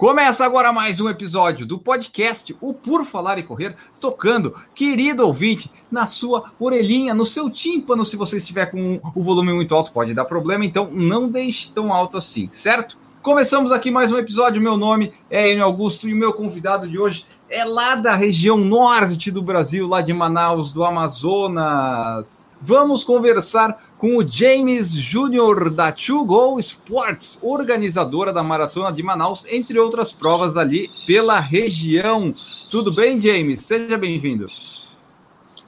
Começa agora mais um episódio do podcast O Por Falar e Correr, tocando, querido ouvinte, na sua orelhinha, no seu tímpano. Se você estiver com o volume muito alto, pode dar problema, então não deixe tão alto assim, certo? Começamos aqui mais um episódio. Meu nome é Enio Augusto e o meu convidado de hoje é lá da região norte do Brasil, lá de Manaus, do Amazonas. Vamos conversar com o James Júnior da Two Go Sports, organizadora da Maratona de Manaus, entre outras provas ali pela região. Tudo bem, James? Seja bem-vindo.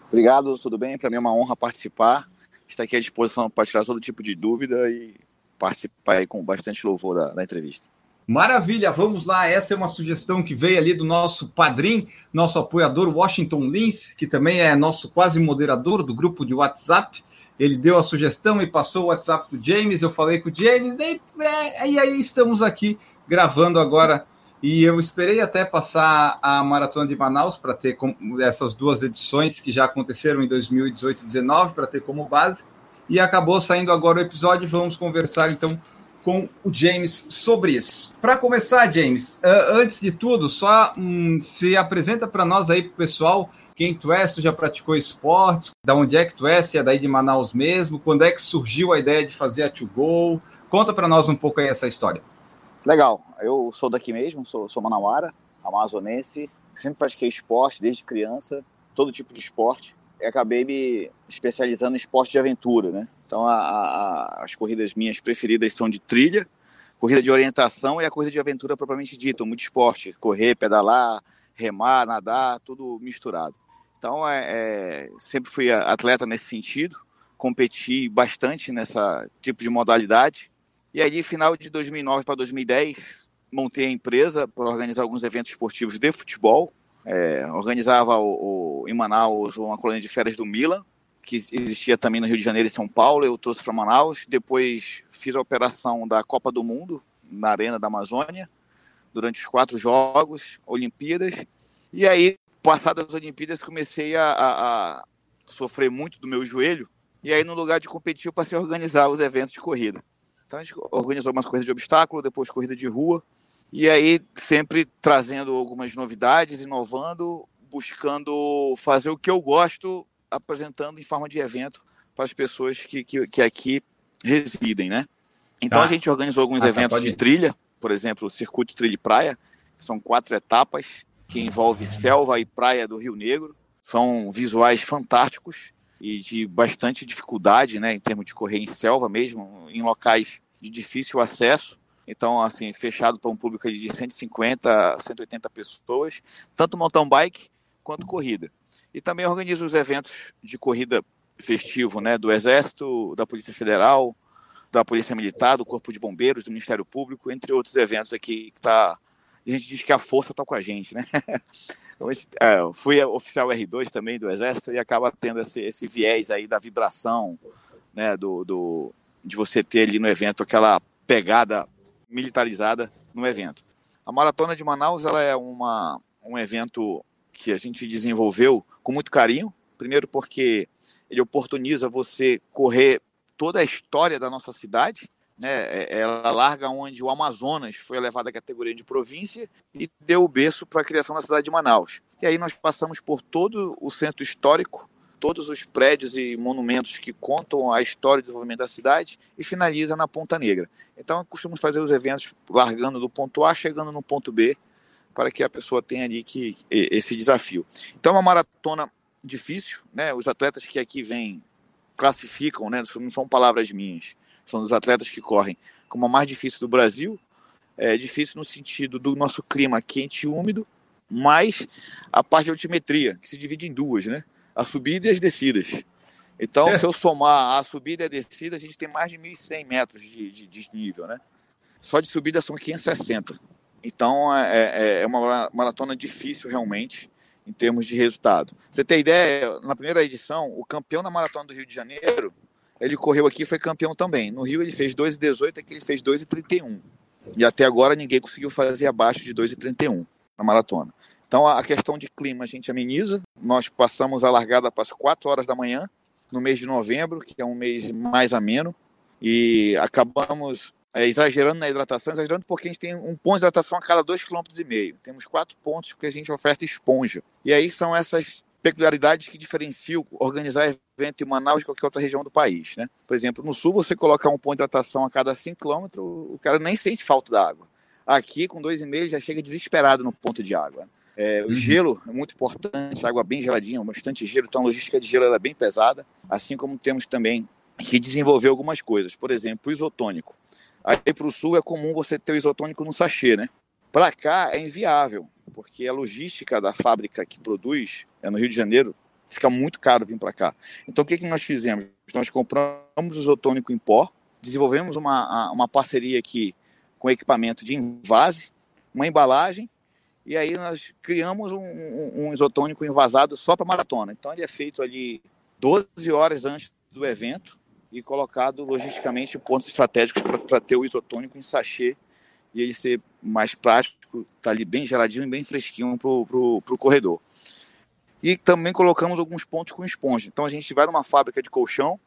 Obrigado, tudo bem? Para mim é uma honra participar. Estar aqui à disposição para tirar todo tipo de dúvida e participar aí com bastante louvor da, da entrevista. Maravilha, vamos lá. Essa é uma sugestão que veio ali do nosso padrinho, nosso apoiador Washington Lins, que também é nosso quase moderador do grupo de WhatsApp. Ele deu a sugestão e passou o WhatsApp do James. Eu falei com o James, e, é, e aí estamos aqui gravando agora. E eu esperei até passar a maratona de Manaus para ter essas duas edições que já aconteceram em 2018 e 2019 para ter como base. E acabou saindo agora o episódio. Vamos conversar então com o James sobre isso. Para começar, James, uh, antes de tudo, só um, se apresenta para nós aí, para o pessoal, quem tu é, se já praticou esportes, da onde é que tu é, se é daí de Manaus mesmo, quando é que surgiu a ideia de fazer a To Go, conta para nós um pouco aí essa história. Legal, eu sou daqui mesmo, sou, sou manauara, amazonense, sempre pratiquei esporte desde criança, todo tipo de esporte, e acabei me especializando em esporte de aventura, né? Então, a, a, as corridas minhas preferidas são de trilha, corrida de orientação e a corrida de aventura propriamente dita, muito esporte, correr, pedalar, remar, nadar, tudo misturado. Então, é, é, sempre fui atleta nesse sentido, competi bastante nessa tipo de modalidade. E aí, final de 2009 para 2010, montei a empresa para organizar alguns eventos esportivos de futebol. É, organizava o, o, em Manaus uma colônia de férias do Milan, que existia também no Rio de Janeiro e São Paulo, eu trouxe para Manaus. Depois fiz a operação da Copa do Mundo na Arena da Amazônia, durante os quatro jogos, Olimpíadas. E aí, passadas as Olimpíadas, comecei a, a, a, sofrer muito do meu joelho. E aí, no lugar de competir, eu passei a organizar os eventos de corrida. Então, a gente organizou umas corridas de obstáculo, depois corrida de rua. E aí, sempre trazendo algumas novidades, inovando, buscando fazer o que eu gosto apresentando em forma de evento para as pessoas que, que, que aqui residem, né? Então tá. a gente organizou alguns ah, tá, eventos tá, de trilha, por exemplo, o Circuito Trilha e Praia, que são quatro etapas que envolve selva e praia do Rio Negro. São visuais fantásticos e de bastante dificuldade, né, em termos de correr em selva mesmo, em locais de difícil acesso. Então, assim, fechado para um público de 150, 180 pessoas, tanto mountain bike quanto corrida. E também organiza os eventos de corrida festivo, né, do Exército, da Polícia Federal, da Polícia Militar, do Corpo de Bombeiros, do Ministério Público, entre outros eventos aqui que tá a gente diz que a força está com a gente, né? é, fui oficial R2 também do Exército e acaba tendo esse, esse viés aí da vibração, né, do, do, de você ter ali no evento aquela pegada militarizada no evento. A Maratona de Manaus ela é uma, um evento que a gente desenvolveu com muito carinho. Primeiro, porque ele oportuniza você correr toda a história da nossa cidade. Né? É, ela larga onde o Amazonas foi elevado à categoria de província e deu o berço para a criação da cidade de Manaus. E aí nós passamos por todo o centro histórico, todos os prédios e monumentos que contam a história e desenvolvimento da cidade e finaliza na Ponta Negra. Então, costumamos fazer os eventos largando do ponto A, chegando no ponto B, para que a pessoa tenha ali que, esse desafio. Então é uma maratona difícil, né? Os atletas que aqui vêm classificam, né? Não são palavras minhas, são os atletas que correm como a mais difícil do Brasil. É difícil no sentido do nosso clima quente e úmido, mas a parte de altimetria, que se divide em duas, né? A subida e as descidas. Então, é. se eu somar a subida e a descida, a gente tem mais de 1.100 metros de, de, de nível, né? Só de subida são 560. Então é, é, é uma maratona difícil realmente em termos de resultado. Você tem ideia, na primeira edição, o campeão da maratona do Rio de Janeiro ele correu aqui e foi campeão também. No Rio ele fez 2,18, aqui ele fez 2,31. E até agora ninguém conseguiu fazer abaixo de 2,31 na maratona. Então a questão de clima a gente ameniza. Nós passamos a largada para as 4 horas da manhã, no mês de novembro, que é um mês mais ameno, e acabamos é, exagerando na hidratação, exagerando porque a gente tem um ponto de hidratação a cada 2,5 km. Temos quatro pontos que a gente oferta esponja. E aí são essas peculiaridades que diferenciam organizar evento em Manaus de qualquer outra região do país. Né? Por exemplo, no sul, você colocar um ponto de hidratação a cada 5 km, o cara nem sente falta da água. Aqui, com 2,5, já chega desesperado no ponto de água. É, o uhum. gelo é muito importante, água bem geladinha, bastante gelo, então a logística de gelo é bem pesada, assim como temos também que desenvolver algumas coisas. Por exemplo, o isotônico. Aí para o sul é comum você ter o isotônico no sachê, né? Para cá é inviável, porque a logística da fábrica que produz é no Rio de Janeiro, fica muito caro vir para cá. Então o que, que nós fizemos? Nós compramos o isotônico em pó, desenvolvemos uma, uma parceria aqui com equipamento de invase, uma embalagem, e aí nós criamos um, um, um isotônico envasado só para maratona. Então ele é feito ali 12 horas antes do evento, e colocado logisticamente pontos estratégicos para ter o isotônico em sachê e ele ser mais prático, tá ali bem geladinho e bem fresquinho para o corredor. E também colocamos alguns pontos com esponja. Então a gente vai numa fábrica de colchão,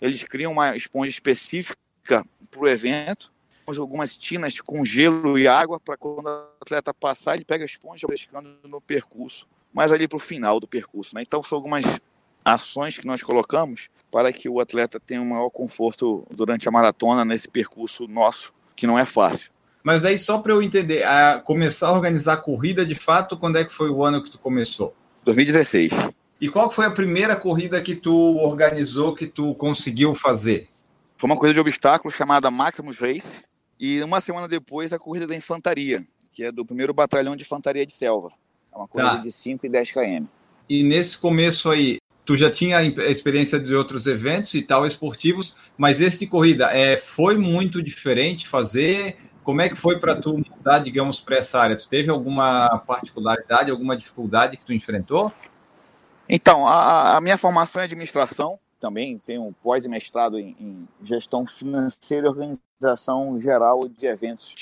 eles criam uma esponja específica para o evento, algumas tinas com gelo e água para quando o atleta passar, ele pega a esponja frescando no percurso, mas ali para o final do percurso. Né? Então são algumas ações que nós colocamos para que o atleta tenha um maior conforto durante a maratona nesse percurso nosso, que não é fácil. Mas aí, só para eu entender, a começar a organizar a corrida de fato, quando é que foi o ano que tu começou? 2016. E qual foi a primeira corrida que tu organizou, que tu conseguiu fazer? Foi uma corrida de obstáculos chamada Maximus Race, e uma semana depois a corrida da infantaria, que é do primeiro batalhão de infantaria de selva. É uma corrida tá. de 5 e 10 km. E nesse começo aí, tu já tinha a experiência de outros eventos e tal esportivos, mas esse de corrida é, foi muito diferente fazer. Como é que foi para tu mudar, digamos, para essa área? Tu teve alguma particularidade, alguma dificuldade que tu enfrentou? Então, a, a minha formação é administração, também tenho um pós mestrado em, em, gestão financeira e organização geral de eventos.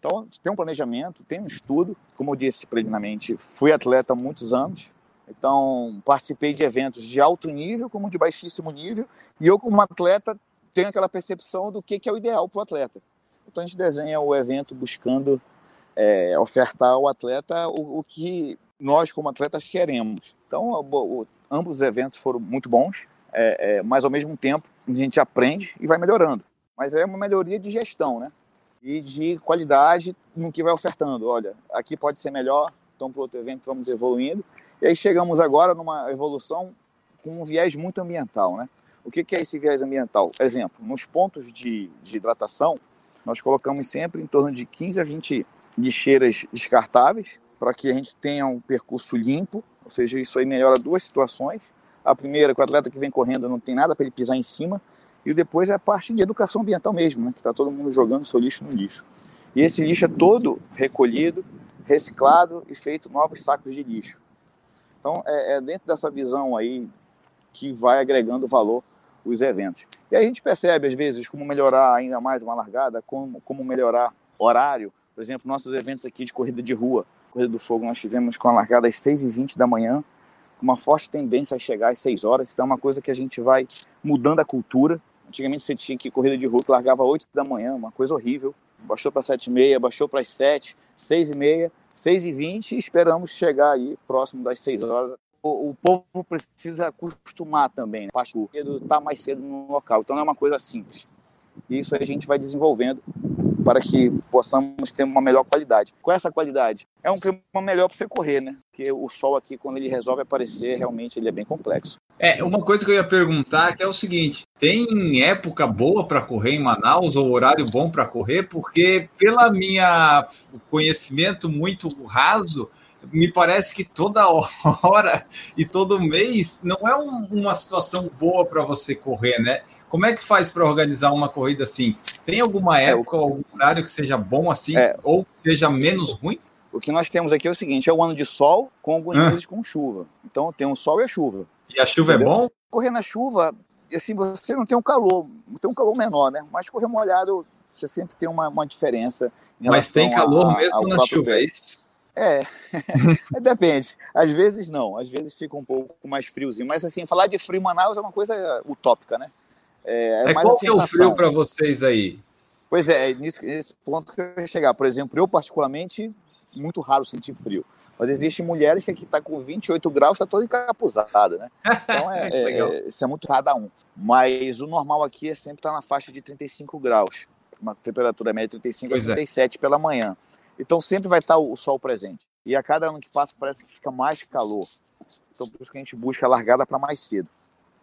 Então, tem um planejamento, tem um estudo. Como eu disse previamente, fui atleta há muitos anos, então, participei de eventos de alto nível como de baixíssimo nível, e eu, como atleta, tenho aquela percepção do que, que é o ideal para o atleta. Então, a gente desenha o evento buscando é, ofertar ao atleta o, o, que nós, como atletas, queremos. Então, o, o, ambos os eventos foram muito bons, é, é, mas ao mesmo tempo a gente aprende e vai melhorando. Mas é uma melhoria de gestão, né? E de qualidade no que vai ofertando. Olha, aqui pode ser melhor, então para outro evento vamos evoluindo. E aí chegamos agora numa evolução com um viés muito ambiental, né? O que, é esse viés ambiental? Exemplo, nos pontos de, de hidratação, nós colocamos sempre em torno de 15 a 20 lixeiras descartáveis para que a gente tenha um percurso limpo, ou seja, isso aí melhora duas situações. A primeira, que o atleta que vem correndo não tem nada para ele pisar em cima, e depois é a parte de educação ambiental mesmo, né? que está todo mundo jogando seu lixo no lixo. E esse lixo é todo recolhido, reciclado e feito novos sacos de lixo. Então, é, é dentro dessa visão aí que vai agregando valor os eventos. E a gente percebe, às vezes, como melhorar ainda mais uma largada, como, como melhorar horário. Por exemplo, nossos eventos aqui de corrida de rua, Corrida do Fogo, nós fizemos com a largada às 6h20 da manhã, com uma forte tendência a chegar às 6 horas. Então, é uma coisa que a gente vai mudando a cultura. Antigamente você tinha que corrida de rua que largava às 8 da manhã, uma coisa horrível. Baixou para 7h30, baixou para as 7, 6h30. 6 e 20 e esperamos chegar aí próximo das 6 horas. O, o povo precisa acostumar também, né? parte do tá mais cedo no local. Então não é uma coisa simples. E isso a gente vai desenvolvendo para que possamos ter uma melhor qualidade. Com essa qualidade, é um clima melhor para você correr, né? Porque o sol aqui, quando ele resolve aparecer, realmente ele é bem complexo. É, uma coisa que eu ia perguntar que é o seguinte: tem época boa para correr em Manaus ou horário bom para correr? Porque, pela minha conhecimento muito raso, me parece que toda hora e todo mês não é um, uma situação boa para você correr, né? Como é que faz para organizar uma corrida assim? Tem alguma é, época, algum horário que seja bom assim, é, ou seja menos ruim? O que nós temos aqui é o seguinte: é o ano de sol com alguns ah. meses com chuva. Então tem o sol e a chuva. E a chuva é Entendeu? é bom? Correr na chuva assim, você não tem um calor, tem um calor menor, né? Mas correr molhado, você sempre tem uma, uma diferença. Mas tem calor a, mesmo na chuva, é isso? É, é, depende. Às vezes não, às vezes fica um pouco mais friozinho. Mas assim, falar de frio em Manaus é uma coisa utópica, né? É, é, é qual que é o frio para vocês aí? Pois é, é nisso, nesse ponto que eu ia chegar. Por exemplo, eu particularmente, muito raro sentir frio. Mas existem mulheres que aqui tá com 28 graus, está toda encapuzada, né? Então é, é, isso é muito cada um. Mas o normal aqui é sempre estar tá na faixa de 35 graus. Uma temperatura média de 35 pois a 37 é. pela manhã. Então sempre vai estar o sol presente. E a cada ano que passa parece que fica mais calor. Então por isso que a gente busca a largada para mais cedo.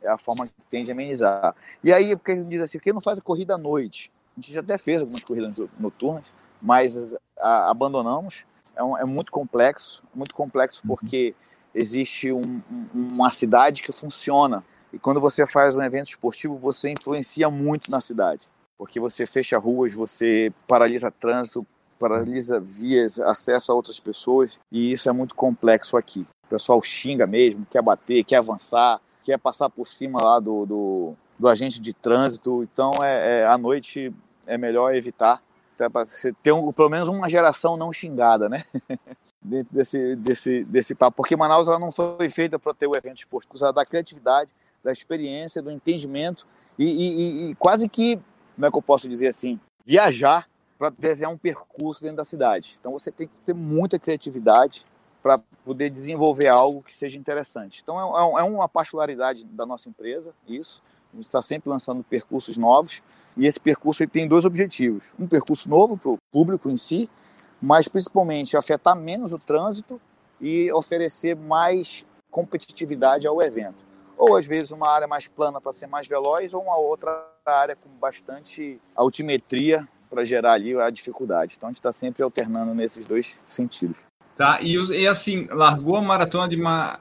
É a forma que tende a amenizar. E aí, porque a gente diz assim, por que não faz a corrida à noite? A gente já até fez algumas corridas noturnas, mas a, abandonamos. É, um, é, muito complexo, muito complexo uhum. porque existe um, uma cidade que funciona. E quando você faz um evento esportivo, você influencia muito na cidade. Porque você fecha ruas, você paralisa trânsito, paralisa vias, acesso a outras pessoas, e isso é muito complexo aqui. O pessoal xinga mesmo, quer bater, quer avançar, quer passar por cima lá do, do, do agente de trânsito. Então, é, é, à noite é melhor evitar, para você ter um, pelo menos uma geração não xingada, né? Dentro desse, desse, desse papo. Porque Manaus ela não foi feita para ter o evento esportivo, ela da criatividade, da experiência, do entendimento e, e, e quase que, como é que eu posso dizer assim, viajar para desenhar um percurso dentro da cidade. Então você tem que ter muita criatividade para poder desenvolver algo que seja interessante. Então é, é, é uma particularidade da nossa empresa, isso. A gente está sempre lançando percursos novos e esse percurso tem dois objetivos: um percurso novo para o público em si, mas principalmente afetar menos o trânsito e oferecer mais competitividade ao evento. Ou às vezes uma área mais plana para ser mais veloz, ou uma outra área com bastante altimetria para gerar ali a dificuldade. Então a gente está sempre alternando nesses dois sentidos. Tá, e, e assim, largou a maratona de,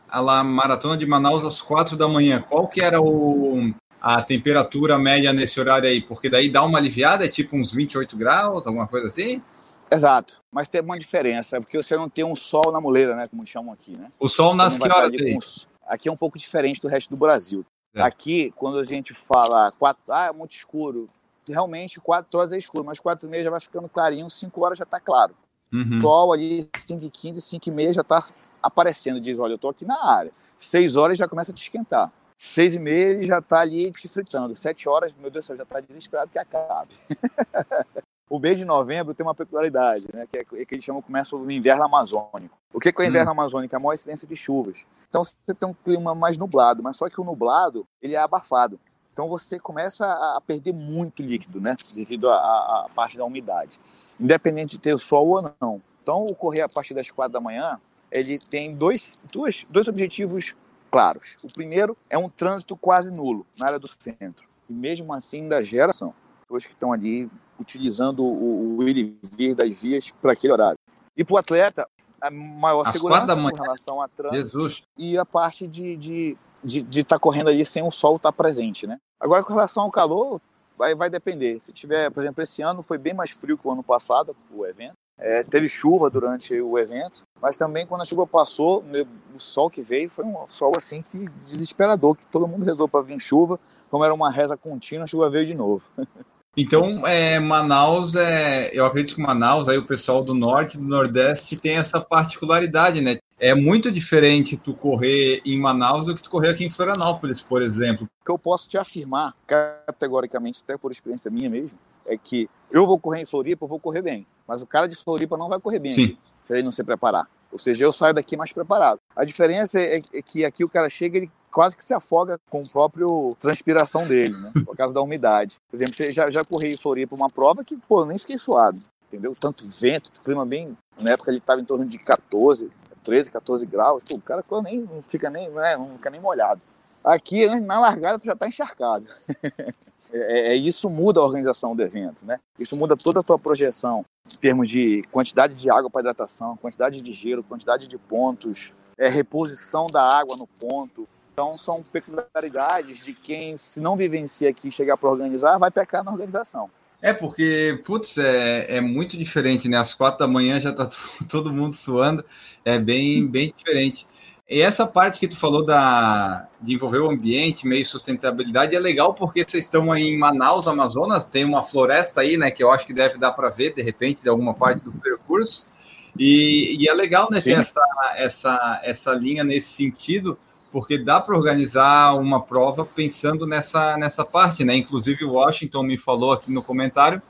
a maratona de Manaus às quatro da manhã. Qual que era o, a temperatura média nesse horário aí? Porque daí dá uma aliviada, é tipo uns 28 graus, alguma coisa assim? Exato, mas tem uma diferença, é porque você não tem um sol na muleira, né, como chamam aqui, né? O sol nasce que horas aí? Aqui é um pouco diferente do resto do Brasil. É. Aqui, quando a gente fala quatro, ah, é muito escuro, realmente 4 horas é escuro, mas 4 e meia já vai ficando clarinho, 5 horas já está claro. Uhum. Sol ali, 5 e 15, 5 e meia já está aparecendo, diz, olha, eu estou aqui na área. 6 horas já começa a te esquentar. 6 e meia ele já está ali te fritando. 7 horas, meu Deus do céu, já está desesperado que acabe. o mês de novembro tem uma peculiaridade, né? Que, é, que eles chamam começa o inverno amazônico. O que é, o inverno hum. amazônico? É a maior incidência de chuvas. Então você tem um clima mais nublado, mas só que o nublado ele é abafado. Então você começa a perder muito líquido, né? Devido à parte da umidade. Independente de ter sol ou não. Então, o correr a partir das quatro da manhã, ele tem dois, dois, dois objetivos claros. O primeiro é um trânsito quase nulo na área do centro. E mesmo assim ainda gera ação. Pessoas que estão ali utilizando o, o ir e vir das vias para aquele horário. E para o atleta, a maior Às segurança com relação a trânsito Jesus. e a parte de, de de estar tá correndo ali sem o sol estar tá presente, né? Agora, com relação ao calor, vai, vai depender. Se tiver, por exemplo, esse ano foi bem mais frio que o ano passado, o evento. É, teve chuva durante o evento, mas também quando a chuva passou, o sol que veio foi um sol assim que desesperador, que todo mundo rezou para vir chuva, como era uma reza contínua, a chuva veio de novo. Então, é, Manaus, é, eu acredito que Manaus, aí o pessoal do norte do nordeste tem essa particularidade, né? É muito diferente tu correr em Manaus do que tu correr aqui em Florianópolis, por exemplo. O que eu posso te afirmar, categoricamente, até por experiência minha mesmo, é que eu vou correr em Floripa, eu vou correr bem. Mas o cara de Floripa não vai correr bem Sim. se ele não se preparar. Ou seja, eu saio daqui mais preparado. A diferença é, é que aqui o cara chega, ele quase que se afoga com o próprio transpiração dele, né? Por causa da umidade. Por exemplo, já, já corri em Floripa uma prova que, pô, nem fiquei suado. Entendeu? Tanto vento, clima bem. Na época ele estava em torno de 14, 13, 14 graus. Pô, o cara nem, não fica nem, né, não fica nem molhado. Aqui, na largada, tu já está encharcado. É, é, isso muda a organização do evento, né? Isso muda toda a tua projeção em termos de quantidade de água para hidratação, quantidade de gelo, quantidade de pontos, é, reposição da água no ponto. Então são peculiaridades de quem, se não vivencia aqui e chegar para organizar, vai pecar na organização. É, porque, putz, é, é muito diferente, né? Às quatro da manhã já tá todo mundo suando, é bem, bem diferente. E essa parte que tu falou da, de envolver o ambiente, meio sustentabilidade, é legal porque vocês estão aí em Manaus, Amazonas, tem uma floresta aí, né, que eu acho que deve dar para ver, de repente, de alguma parte do percurso. E, e é legal, né, ter essa, essa, essa linha nesse sentido, porque dá para organizar uma prova pensando nessa, nessa parte, né? Inclusive, o Washington me falou aqui no comentário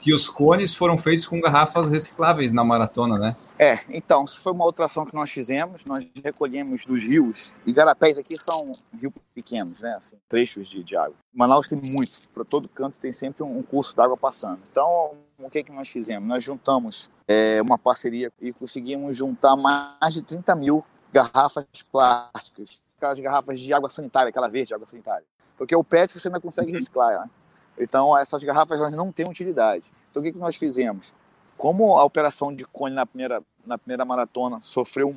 que os cones foram feitos com garrafas recicláveis na maratona, né? É, então, isso foi uma outra ação que nós fizemos. Nós recolhemos dos rios, e garapés aqui são rios pequenos, né? Assim, trechos de, de água. Manaus tem muito, para todo canto tem sempre um curso d'água passando. Então, o que, que nós fizemos? Nós juntamos é, uma parceria e conseguimos juntar mais de 30 mil garrafas plásticas, aquelas garrafas de água sanitária, aquela verde, água sanitária. Porque o PET você ainda consegue reciclar, né? Então, essas garrafas elas não têm utilidade. Então, o que, que nós fizemos? Como a operação de cone na primeira, na primeira maratona sofreu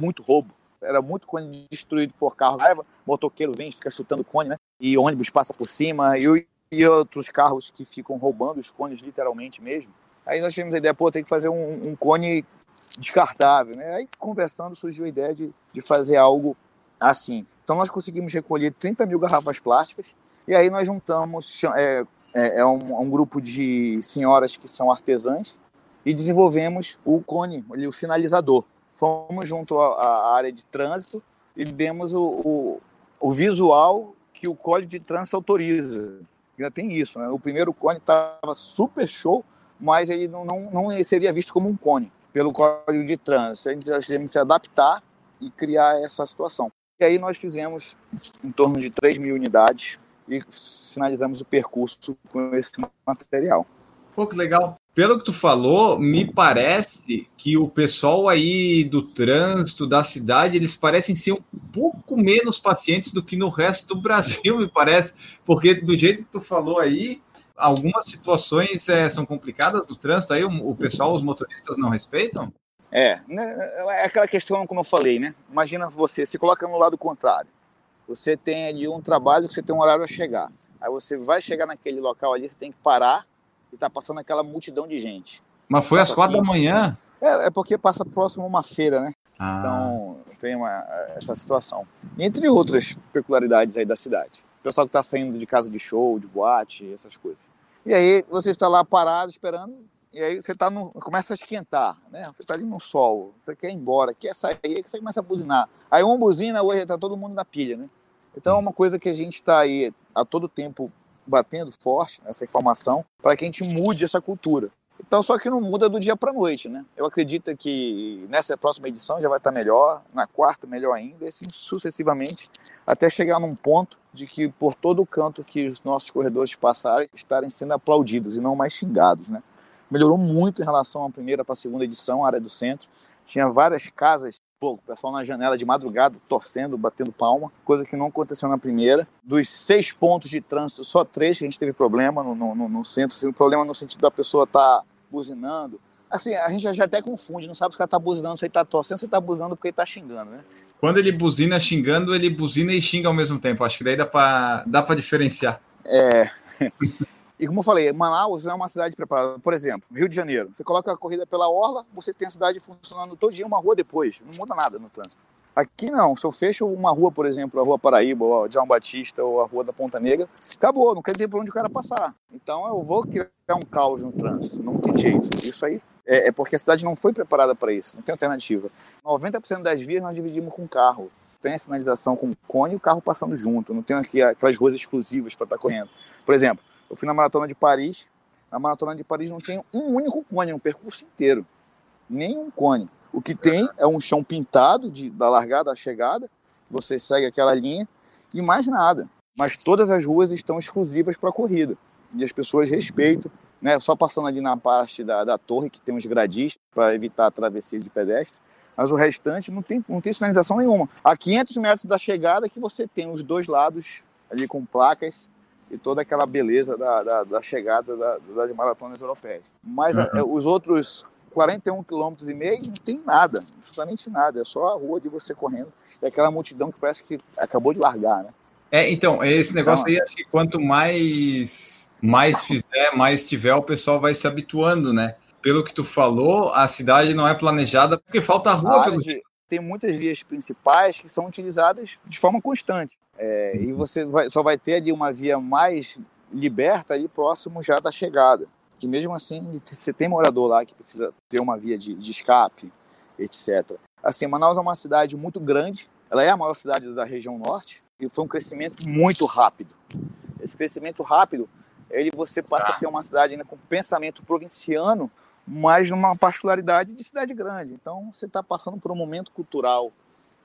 muito roubo, era muito cone destruído por carro. Raiva, motoqueiro vem, fica chutando cone, né? E ônibus passa por cima, e, e outros carros que ficam roubando os cones literalmente mesmo. Aí nós tivemos a ideia, pô, tem que fazer um, um cone descartável, né? Aí conversando surgiu a ideia de, de fazer algo assim. Então nós conseguimos recolher 30 mil garrafas plásticas e aí nós juntamos, é, é, é um, um, grupo de senhoras que são artesãs e desenvolvemos o cone, o sinalizador. Fomos junto à, área de trânsito e demos o, o, o visual que o código de trânsito autoriza. Ainda tem isso, né? O primeiro cone estava super show, mas ele não, não, não seria visto como um cone pelo código de trânsito. A gente tivemos que se adaptar e criar essa situação. E aí nós fizemos em torno de 3 mil unidades e sinalizamos o percurso com esse material. Pô, que legal. Pelo que tu falou, me parece que o pessoal aí do trânsito, da cidade, eles parecem ser um pouco menos pacientes do que no resto do Brasil, me parece. Porque do jeito que tu falou aí, algumas situações é, são complicadas do trânsito, aí o, o pessoal, os motoristas não respeitam? É, né, é aquela questão como eu falei, né? Imagina você, se coloca no lado contrário. Você tem ali um trabalho que você tem um horário a chegar. Aí você vai chegar naquele local ali, você tem que parar e tá passando aquela multidão de gente. Mas foi às quatro assim, da manhã? É, é, porque passa próximo a uma feira, né? Ah. Então tem uma, essa situação. Entre outras peculiaridades aí da cidade. O pessoal que está saindo de casa de show, de boate, essas coisas. E aí você está lá parado esperando, e aí você tá no, começa a esquentar, né? Você está ali no sol, você quer ir embora, quer sair, aí você começa a buzinar. Aí uma buzina, hoje está todo mundo na pilha, né? Então é uma coisa que a gente está aí a todo tempo batendo forte essa informação para que a gente mude essa cultura. Então, só que não muda do dia para noite, né? Eu acredito que nessa próxima edição já vai estar tá melhor, na quarta melhor ainda, e assim sucessivamente, até chegar num ponto de que por todo canto que os nossos corredores passarem, estarem sendo aplaudidos e não mais xingados, né? Melhorou muito em relação à primeira para a segunda edição, a área do centro. Tinha várias casas Pô, o pessoal na janela de madrugada, torcendo, batendo palma, coisa que não aconteceu na primeira. Dos seis pontos de trânsito, só três que a gente teve problema no, no, no centro. Assim, problema no sentido da pessoa estar tá buzinando. Assim, a gente já até confunde, não sabe se o cara tá buzinando, se ele tá torcendo, se ele tá buzinando porque ele tá xingando, né? Quando ele buzina xingando, ele buzina e xinga ao mesmo tempo. Acho que daí dá pra, dá pra diferenciar. É. E como eu falei, Manaus é uma cidade preparada. Por exemplo, Rio de Janeiro. Você coloca a corrida pela orla, você tem a cidade funcionando todo dia, uma rua depois. Não muda nada no trânsito. Aqui não. Se eu fecho uma rua, por exemplo, a Rua Paraíba, ou a João Batista, ou a Rua da Ponta Negra, acabou. Não quer ter por onde o cara passar. Então eu vou criar um caos no trânsito. Não tem jeito. Isso aí é, é porque a cidade não foi preparada para isso. Não tem alternativa. 90% das vias nós dividimos com carro tem a sinalização com cone e o carro passando junto. Não tem aqui aquelas ruas exclusivas para estar tá correndo. Por exemplo, eu fui na maratona de Paris. Na maratona de Paris não tem um único cone, um percurso inteiro. Nenhum cone. O que tem é um chão pintado de, da largada à chegada. Você segue aquela linha e mais nada. Mas todas as ruas estão exclusivas para a corrida. E as pessoas respeitam. Né? Só passando ali na parte da, da torre, que tem uns gradis para evitar a travessia de pedestre. Mas o restante não tem, não tem sinalização nenhuma. A 500 metros da chegada que você tem os dois lados ali com placas e toda aquela beleza da, da, da chegada da, das maratonas europeias. Mas uhum. os outros 41 quilômetros e meio não tem nada, absolutamente nada, é só a rua de você correndo e aquela multidão que parece que acabou de largar, né? É, então, esse negócio então, aí, acho que quanto mais, mais fizer, mais tiver, o pessoal vai se habituando, né? Pelo que tu falou, a cidade não é planejada porque falta rua. Área, de, tem muitas vias principais que são utilizadas de forma constante. É, e você vai, só vai ter ali uma via mais liberta ali próximo já da chegada. Que mesmo assim, você tem morador lá que precisa ter uma via de, de escape, etc. Assim, Manaus é uma cidade muito grande, ela é a maior cidade da região norte e foi um crescimento muito rápido. Esse crescimento rápido, ele você passa a ter uma cidade ainda com pensamento provinciano, mas numa particularidade de cidade grande. Então, você está passando por um momento cultural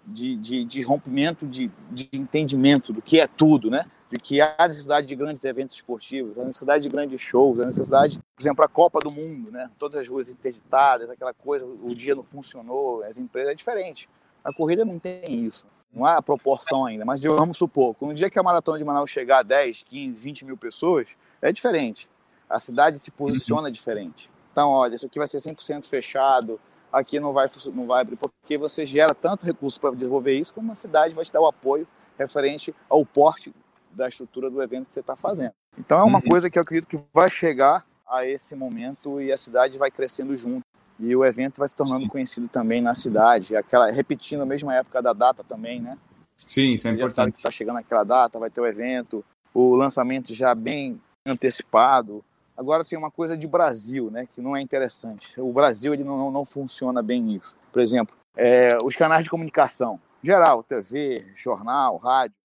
de, de, de rompimento de, de entendimento do que é tudo, né? de que há necessidade de grandes eventos esportivos, a necessidade de grandes shows, a necessidade, por exemplo, a Copa do Mundo, né? Todas as ruas interditadas, aquela coisa, o dia não funcionou, as empresas é diferente. A corrida não tem isso. Não há proporção ainda, mas vamos supor, um dia que a maratona de Manaus chegar a 10, 15, 20 mil pessoas, é diferente. A cidade se posiciona uhum. diferente. Então, olha, isso aqui vai ser 100% fechado, aqui não vai, não vai abrir, porque você gera tanto recurso para desenvolver isso, como a cidade vai te dar o apoio referente ao porte da estrutura do evento que você está fazendo. Então é uma uhum. coisa que eu acredito que vai chegar a esse momento e a cidade vai crescendo junto. E o evento vai se tornando Sim. conhecido também na cidade, aquela repetindo a mesma época da data também, né? Sim, isso é importante. Já sabe que está chegando aquela data, vai ter o evento, o lançamento já bem antecipado. Agora, assim, uma coisa de Brasil, né, que não é interessante. O Brasil ele não, não, funciona bem nisso. Por exemplo, é, os canais de comunicação, geral, TV, jornal, rádio,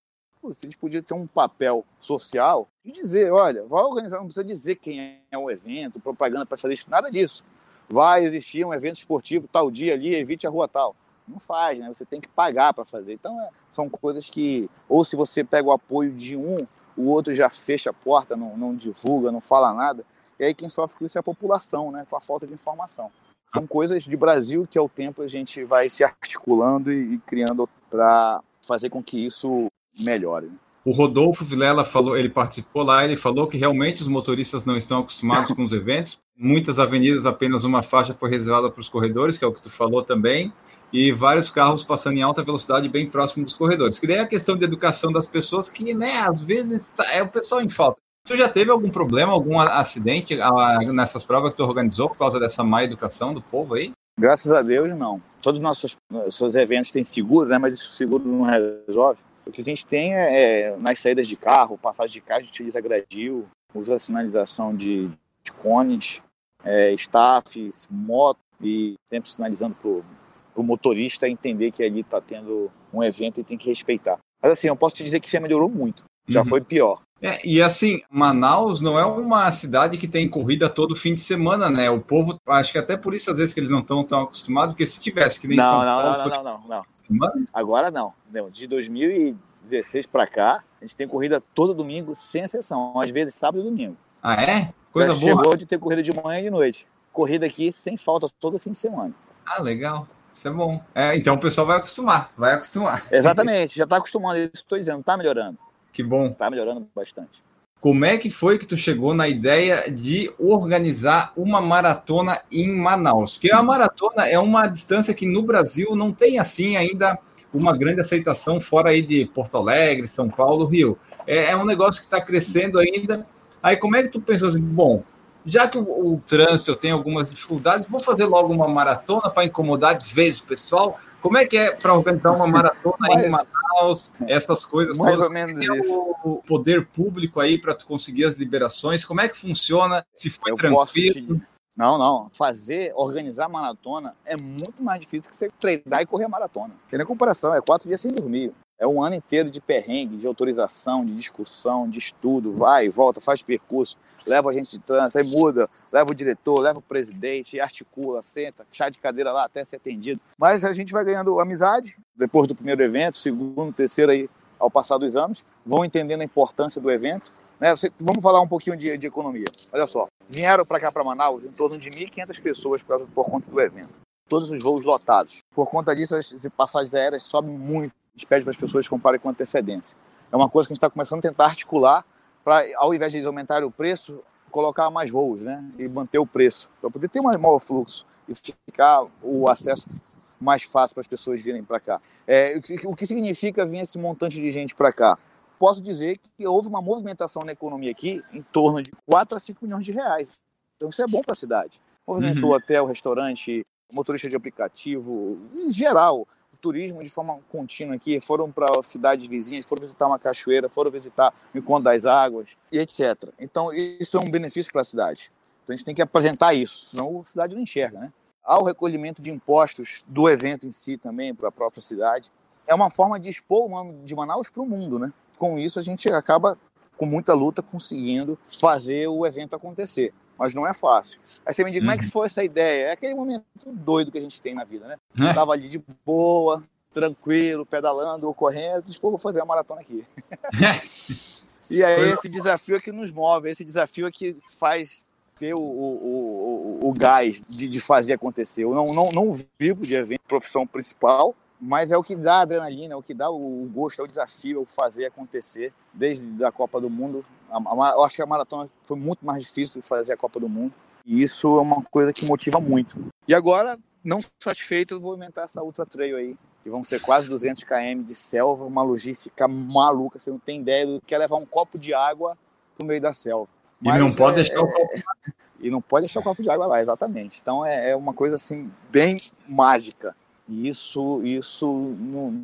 a gente podia ter um papel social de dizer, olha, vai organizar, não precisa dizer quem é o evento, propaganda para fazer isso, nada disso. Vai existir um evento esportivo tal dia ali, evite a rua tal. Não faz, né? Você tem que pagar para fazer. Então, é, são coisas que, ou se você pega o apoio de um, o outro já fecha a porta, não, não divulga, não fala nada. E aí quem sofre com isso é a população, né? Com a falta de informação. São coisas de Brasil que, ao tempo, a gente vai se articulando e, e criando para fazer com que isso melhore. O Rodolfo Vilela falou, ele participou lá, ele falou que realmente os motoristas não estão acostumados com os eventos. Muitas avenidas apenas uma faixa foi reservada para os corredores, que é o que tu falou também, e vários carros passando em alta velocidade bem próximo dos corredores. Que daí é a questão de educação das pessoas, que né, às vezes tá, é o pessoal em falta. Tu já teve algum problema, algum acidente nessas provas que tu organizou por causa dessa má educação do povo aí? Graças a Deus, não. Todos os nossos, nossos eventos têm seguro, né? Mas esse seguro não resolve. O que a gente tem é, é nas saídas de carro, passagem de carro, a gente utiliza gradil, usa sinalização de, de cones, é, staffs, moto, e sempre sinalizando para o motorista entender que ali está tendo um evento e tem que respeitar. Mas assim, eu posso te dizer que já melhorou muito, já uhum. foi pior. É, e assim, Manaus não é uma cidade que tem corrida todo fim de semana, né? O povo, acho que até por isso às vezes que eles não estão tão acostumados, porque se tivesse que nem não, São não, Paulo, não, não, não, não, não. Agora não. não. De 2016 para cá, a gente tem corrida todo domingo, sem exceção. Às vezes sábado e domingo. Ah, é? Coisa Já boa. Chegou de ter corrida de manhã e de noite. Corrida aqui sem falta todo fim de semana. Ah, legal. Isso é bom. É, então o pessoal vai acostumar, vai acostumar. Exatamente, já está acostumando, isso estou dizendo, está melhorando. Que bom. Está melhorando bastante. Como é que foi que tu chegou na ideia de organizar uma maratona em Manaus? Porque a maratona é uma distância que no Brasil não tem assim ainda uma grande aceitação fora aí de Porto Alegre, São Paulo, Rio. É, é um negócio que está crescendo ainda. Aí como é que tu pensou assim, bom, já que o, o trânsito tem algumas dificuldades, vou fazer logo uma maratona para incomodar de vez o pessoal. Como é que é para organizar uma maratona Mas, em Manaus, essas coisas mais todas? ou menos é isso. o poder público aí para tu conseguir as liberações? Como é que funciona? Se foi Eu tranquilo? Não, não. Fazer, organizar maratona é muito mais difícil que você treinar e correr maratona. Tem nem comparação, é quatro dias sem dormir. É um ano inteiro de perrengue, de autorização, de discussão, de estudo, vai, volta, faz percurso leva a gente de trânsito, aí muda, leva o diretor, leva o presidente, articula, senta, chá de cadeira lá até ser atendido. Mas a gente vai ganhando amizade depois do primeiro evento, segundo, terceiro aí, ao passar dos anos, vão entendendo a importância do evento. Né? Vamos falar um pouquinho de, de economia. Olha só, vieram para cá para Manaus em torno de 1.500 pessoas por, por conta do evento. Todos os voos lotados. Por conta disso, as passagens aéreas sobem muito. A gente pede para as pessoas comprarem com antecedência. É uma coisa que a gente está começando a tentar articular para, ao invés de eles aumentarem o preço, colocar mais voos, né? E manter o preço, para poder ter um maior fluxo e ficar o acesso mais fácil para as pessoas virem para cá. É, o que significa vir esse montante de gente para cá? Posso dizer que houve uma movimentação na economia aqui em torno de 4 a 5 milhões de reais. Então isso é bom para a cidade. Movimentou uhum. hotel, restaurante, motorista de aplicativo, em geral, turismo de forma contínua aqui, foram para cidades vizinhas, foram visitar uma cachoeira, foram visitar o Encontro das Águas e etc. Então, isso é um benefício para a cidade. Então, a gente tem que apresentar isso, senão a cidade não enxerga, né? Há o recolhimento de impostos do evento em si também, para a própria cidade. É uma forma de expor o nome de Manaus para o mundo, né? Com isso, a gente acaba, com muita luta, conseguindo fazer o evento acontecer mas não é fácil. Aí você me diz, como é que foi essa ideia? É aquele momento doido que a gente tem na vida, né? Eu tava ali de boa, tranquilo, pedalando ou correndo, disse, pô, vou fazer uma maratona aqui. e aí esse desafio é que nos move, esse desafio é que faz ter o, o, o, o gás de, de fazer acontecer. Eu não, não, não vivo de evento, profissão principal, mas é o que dá a adrenalina, é o que dá o gosto, é o desafio, é o fazer acontecer. Desde a Copa do Mundo, eu acho que a maratona foi muito mais difícil de fazer a Copa do Mundo. E isso é uma coisa que motiva muito. E agora, não satisfeito, eu vou inventar essa Ultra Trail aí. Que vão ser quase 200 km de selva, uma logística maluca. Você não tem ideia do que é levar um copo de água no meio da selva. Mas e não pode é, deixar o copo. E não pode deixar o copo de água lá, exatamente. Então é, é uma coisa assim, bem mágica. E isso, isso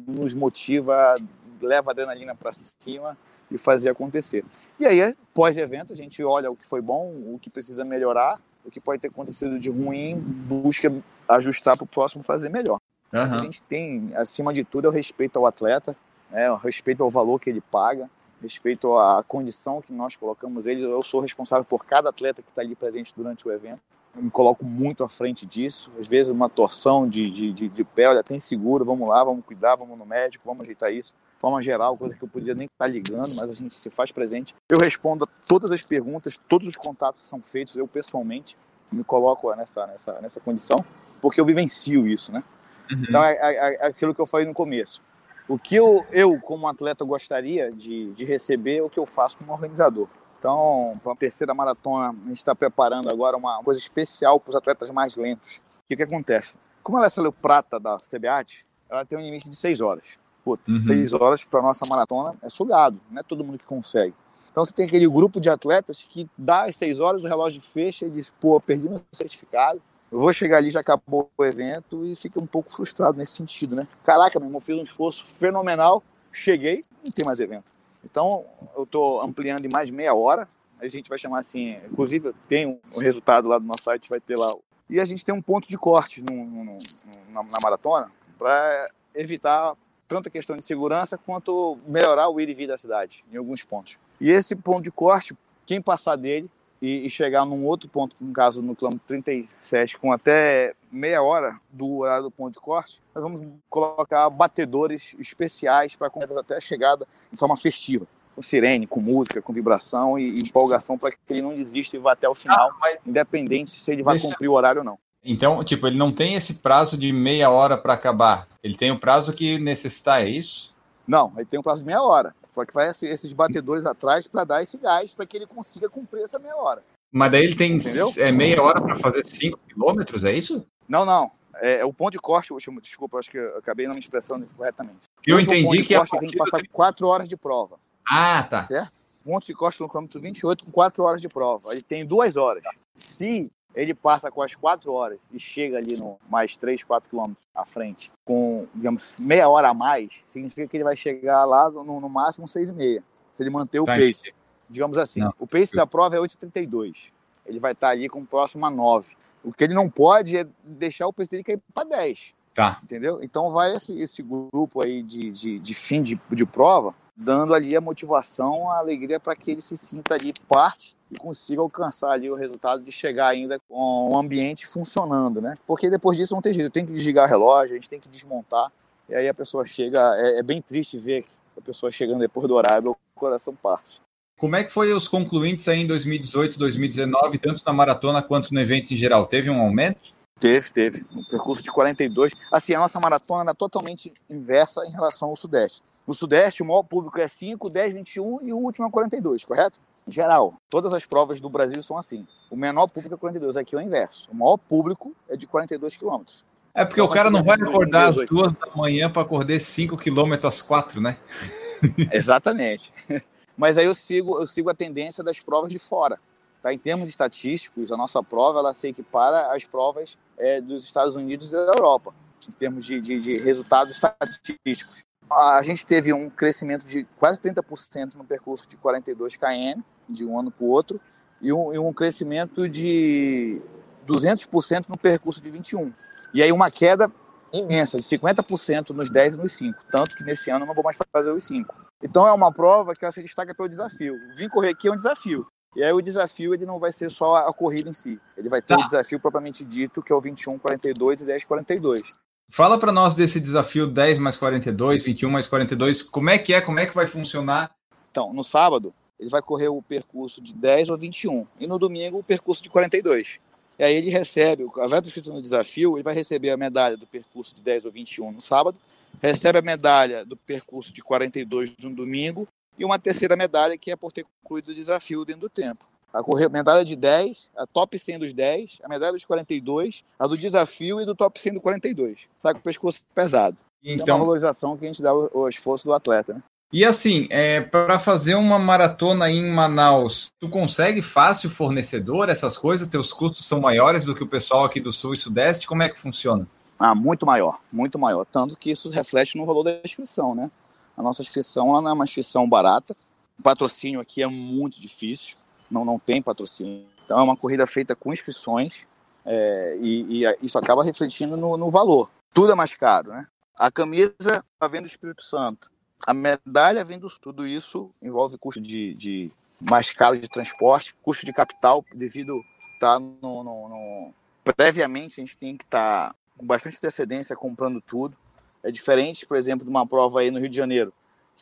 nos motiva, leva a adrenalina para cima e fazer acontecer. E aí, pós-evento, a gente olha o que foi bom, o que precisa melhorar, o que pode ter acontecido de ruim, busca ajustar para o próximo fazer melhor. Uhum. A gente tem, acima de tudo, é o respeito ao atleta, né, o respeito ao valor que ele paga, respeito à condição que nós colocamos ele. Eu sou responsável por cada atleta que está ali presente durante o evento me coloco muito à frente disso. Às vezes, uma torção de, de, de, de pé, olha, tem seguro, vamos lá, vamos cuidar, vamos no médico, vamos ajeitar isso. De forma geral, coisa que eu podia nem estar ligando, mas a gente se faz presente. Eu respondo a todas as perguntas, todos os contatos que são feitos, eu pessoalmente me coloco nessa, nessa, nessa condição, porque eu vivencio isso, né? Uhum. Então, é, é, é, aquilo que eu falei no começo. O que eu, eu como atleta, gostaria de, de receber é o que eu faço como organizador. Então, para a terceira maratona, a gente está preparando agora uma coisa especial para os atletas mais lentos. O que, que acontece? Como ela é saiu prata da CBAT, ela tem um limite de 6 horas. Putz, uhum. 6 horas para nossa maratona é sugado, não é todo mundo que consegue. Então você tem aquele grupo de atletas que dá as 6 horas, o relógio fecha e diz, pô, perdi meu certificado, eu vou chegar ali, já acabou o evento e fica um pouco frustrado nesse sentido, né? Caraca, meu irmão, fiz um esforço fenomenal, cheguei, não tem mais evento. Então, eu estou ampliando em mais meia hora. A gente vai chamar assim, inclusive tem um resultado lá do nosso site, vai ter lá. E a gente tem um ponto de corte no, no, na, na maratona para evitar tanto a questão de segurança quanto melhorar o ir e vir da cidade em alguns pontos. E esse ponto de corte, quem passar dele e, e chegar num outro ponto, no caso no quilômetro 37, com até meia hora do horário do ponto de corte, nós vamos colocar batedores especiais para até a chegada de forma festiva. Com sirene, com música, com vibração e, empolgação para que ele não desista e vá até o final, ah, mas... independente se ele vai Deixa... cumprir o horário ou não. Então, tipo, ele não tem esse prazo de meia hora para acabar. Ele tem o prazo que necessitar, é isso? Não, ele tem um prazo de meia hora. Só que vai esses batedores atrás para dar esse gás para que ele consiga cumprir essa meia hora. Mas daí ele tem é, meia hora para fazer 5 quilômetros, é isso? Não, não. É, é, o ponto de corte, desculpa, acho que eu acabei não me expressando corretamente. Eu entendi que a tem que passar 4 horas de prova. Ah, tá. Certo? Ponto de corte no quilômetro 28 com 4 horas de prova. Ele tem 2 horas. Se ele passa com as 4 horas e chega ali no mais 3, 4 quilômetros à frente, com, digamos, meia hora a mais, significa que ele vai chegar lá no, no máximo 6 e meia, se ele manter o tá pace. Digamos assim, não. o pace da prova é 8,32. Ele vai estar ali com o próximo a 9. O que ele não pode é deixar o pace dele cair para 10. Tá. Entendeu? Então vai esse, esse grupo aí de, de, de fim de, de prova, dando ali a motivação, a alegria para que ele se sinta ali parte e consiga alcançar ali o resultado de chegar ainda com o ambiente funcionando, né? Porque depois disso não tem jeito, tem que desligar o relógio, a gente tem que desmontar, e aí a pessoa chega, é, é bem triste ver a pessoa chegando depois do horário, o coração parte. Como é que foi os concluintes aí em 2018, 2019, tanto na maratona quanto no evento em geral? Teve um aumento? Teve, teve. Um percurso de 42. Assim, a nossa maratona é totalmente inversa em relação ao Sudeste. No Sudeste, o maior público é 5, 10, 21 e o último é 42, correto? Geral, todas as provas do Brasil são assim. O menor público é 42, aqui é o inverso. O maior público é de 42 quilômetros. É porque então, o cara não vai acordar às duas da manhã para correr 5 quilômetros às quatro, né? Exatamente. Mas aí eu sigo, eu sigo a tendência das provas de fora. Tá? Em termos estatísticos, a nossa prova ela se equipara às provas é, dos Estados Unidos e da Europa. em termos de, de, de resultados estatísticos. A gente teve um crescimento de quase 30% no percurso de 42 km, de um ano para o outro, e um, e um crescimento de 200% no percurso de 21. E aí uma queda imensa, de 50% nos 10 e nos 5. Tanto que nesse ano eu não vou mais fazer os 5. Então é uma prova que ela se destaca pelo desafio. Vim correr aqui é um desafio. E aí o desafio ele não vai ser só a corrida em si. Ele vai ter tá. o desafio propriamente dito, que é o 21, 42 e 10, 42. Fala para nós desse desafio 10 mais 42, 21 mais 42. Como é que é? Como é que vai funcionar? Então, no sábado, ele vai correr o percurso de 10 ou 21. E no domingo, o percurso de 42. E aí ele recebe, a vai escrito no desafio, ele vai receber a medalha do percurso de 10 ou 21 no sábado, recebe a medalha do percurso de 42 no domingo e uma terceira medalha que é por ter concluído o desafio dentro do tempo. A correr, medalha de 10, a top 100 dos 10, a medalha dos 42, a do desafio e do top 100 do 42. Sabe, com o pescoço pesado. Então, é uma então- valorização que a gente dá ao esforço do atleta, né? E assim, é, para fazer uma maratona em Manaus, tu consegue fácil fornecedor, essas coisas? Teus custos são maiores do que o pessoal aqui do Sul e Sudeste? Como é que funciona? Ah, muito maior, muito maior. Tanto que isso reflete no valor da inscrição, né? A nossa inscrição é uma inscrição barata. O patrocínio aqui é muito difícil, não, não tem patrocínio. Então é uma corrida feita com inscrições é, e, e, isso acaba refletindo no, no, valor. Tudo é mais caro, né? A camisa está vendo o Espírito Santo. A medalha vem do tudo isso envolve custo de, de, mais caro de transporte, custo de capital devido tá no, no, no previamente a gente tem que estar tá com bastante antecedência comprando tudo. É diferente, por exemplo, de uma prova aí no Rio de Janeiro,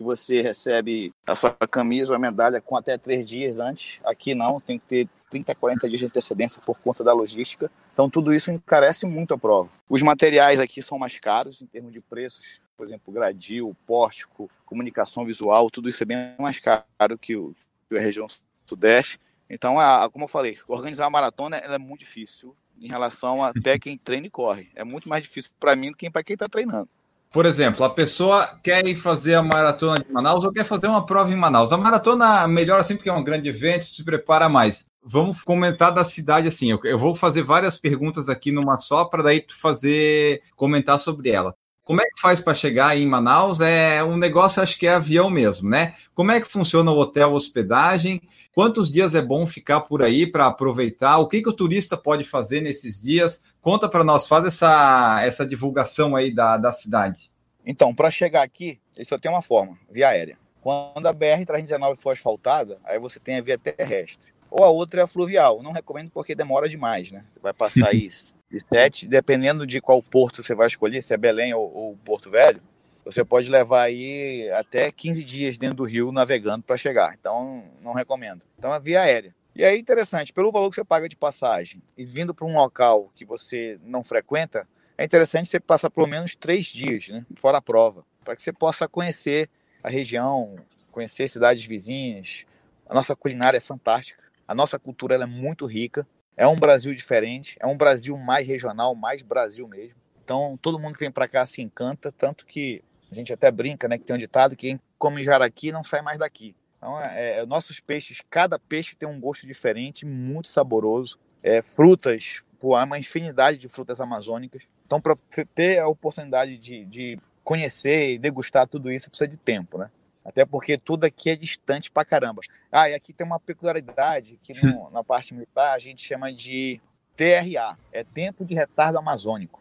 que você recebe a sua camisa ou a medalha com até três dias antes. Aqui não, tem que ter 30, 40 dias de antecedência por conta da logística. Então tudo isso encarece muito a prova. Os materiais aqui são mais caros em termos de preços. Por exemplo, gradil, pórtico, comunicação visual, tudo isso é bem mais caro que, o, que a região sudeste. Então, a, como eu falei, organizar a maratona é muito difícil em relação a até quem treina e corre. É muito mais difícil para mim do que para quem está treinando. Por exemplo, a pessoa quer ir fazer a maratona de Manaus ou quer fazer uma prova em Manaus. A maratona melhor assim porque é um grande evento, se prepara mais. Vamos comentar da cidade assim. Eu, eu vou fazer várias perguntas aqui numa só para daí tu fazer comentar sobre ela. Como é que faz para chegar em Manaus? É um negócio, acho que é avião mesmo, né? Como é que funciona o hotel, hospedagem? Quantos dias é bom ficar por aí para aproveitar? O que, que o turista pode fazer nesses dias? Conta para nós, faz essa, essa divulgação aí da, da cidade. Então, para chegar aqui, ele só tem uma forma, via aérea. Quando a BR-319 for asfaltada, aí você tem a via terrestre. Ou a outra é a fluvial. Não recomendo porque demora demais, né? Você vai passar de sete, dependendo de qual porto você vai escolher, se é Belém ou, ou Porto Velho, você pode levar aí até 15 dias dentro do rio navegando para chegar. Então, não recomendo. Então, é via aérea. E aí, interessante, pelo valor que você paga de passagem e vindo para um local que você não frequenta, é interessante você passar pelo menos três dias, né, fora a prova, para que você possa conhecer a região, conhecer cidades vizinhas. A nossa culinária é fantástica, a nossa cultura é muito rica. É um Brasil diferente, é um Brasil mais regional, mais Brasil mesmo. Então, todo mundo que vem para cá se encanta, tanto que a gente até brinca, né, que tem um ditado que quem come jaraqui não sai mais daqui. Então, é, é, nossos peixes, cada peixe tem um gosto diferente, muito saboroso. É, frutas, pô, há uma infinidade de frutas amazônicas. Então, para você ter a oportunidade de, de conhecer e degustar tudo isso, precisa de tempo, né? Até porque tudo aqui é distante pra caramba. Ah, e aqui tem uma peculiaridade que no, na parte militar a gente chama de TRA, é tempo de retardo amazônico.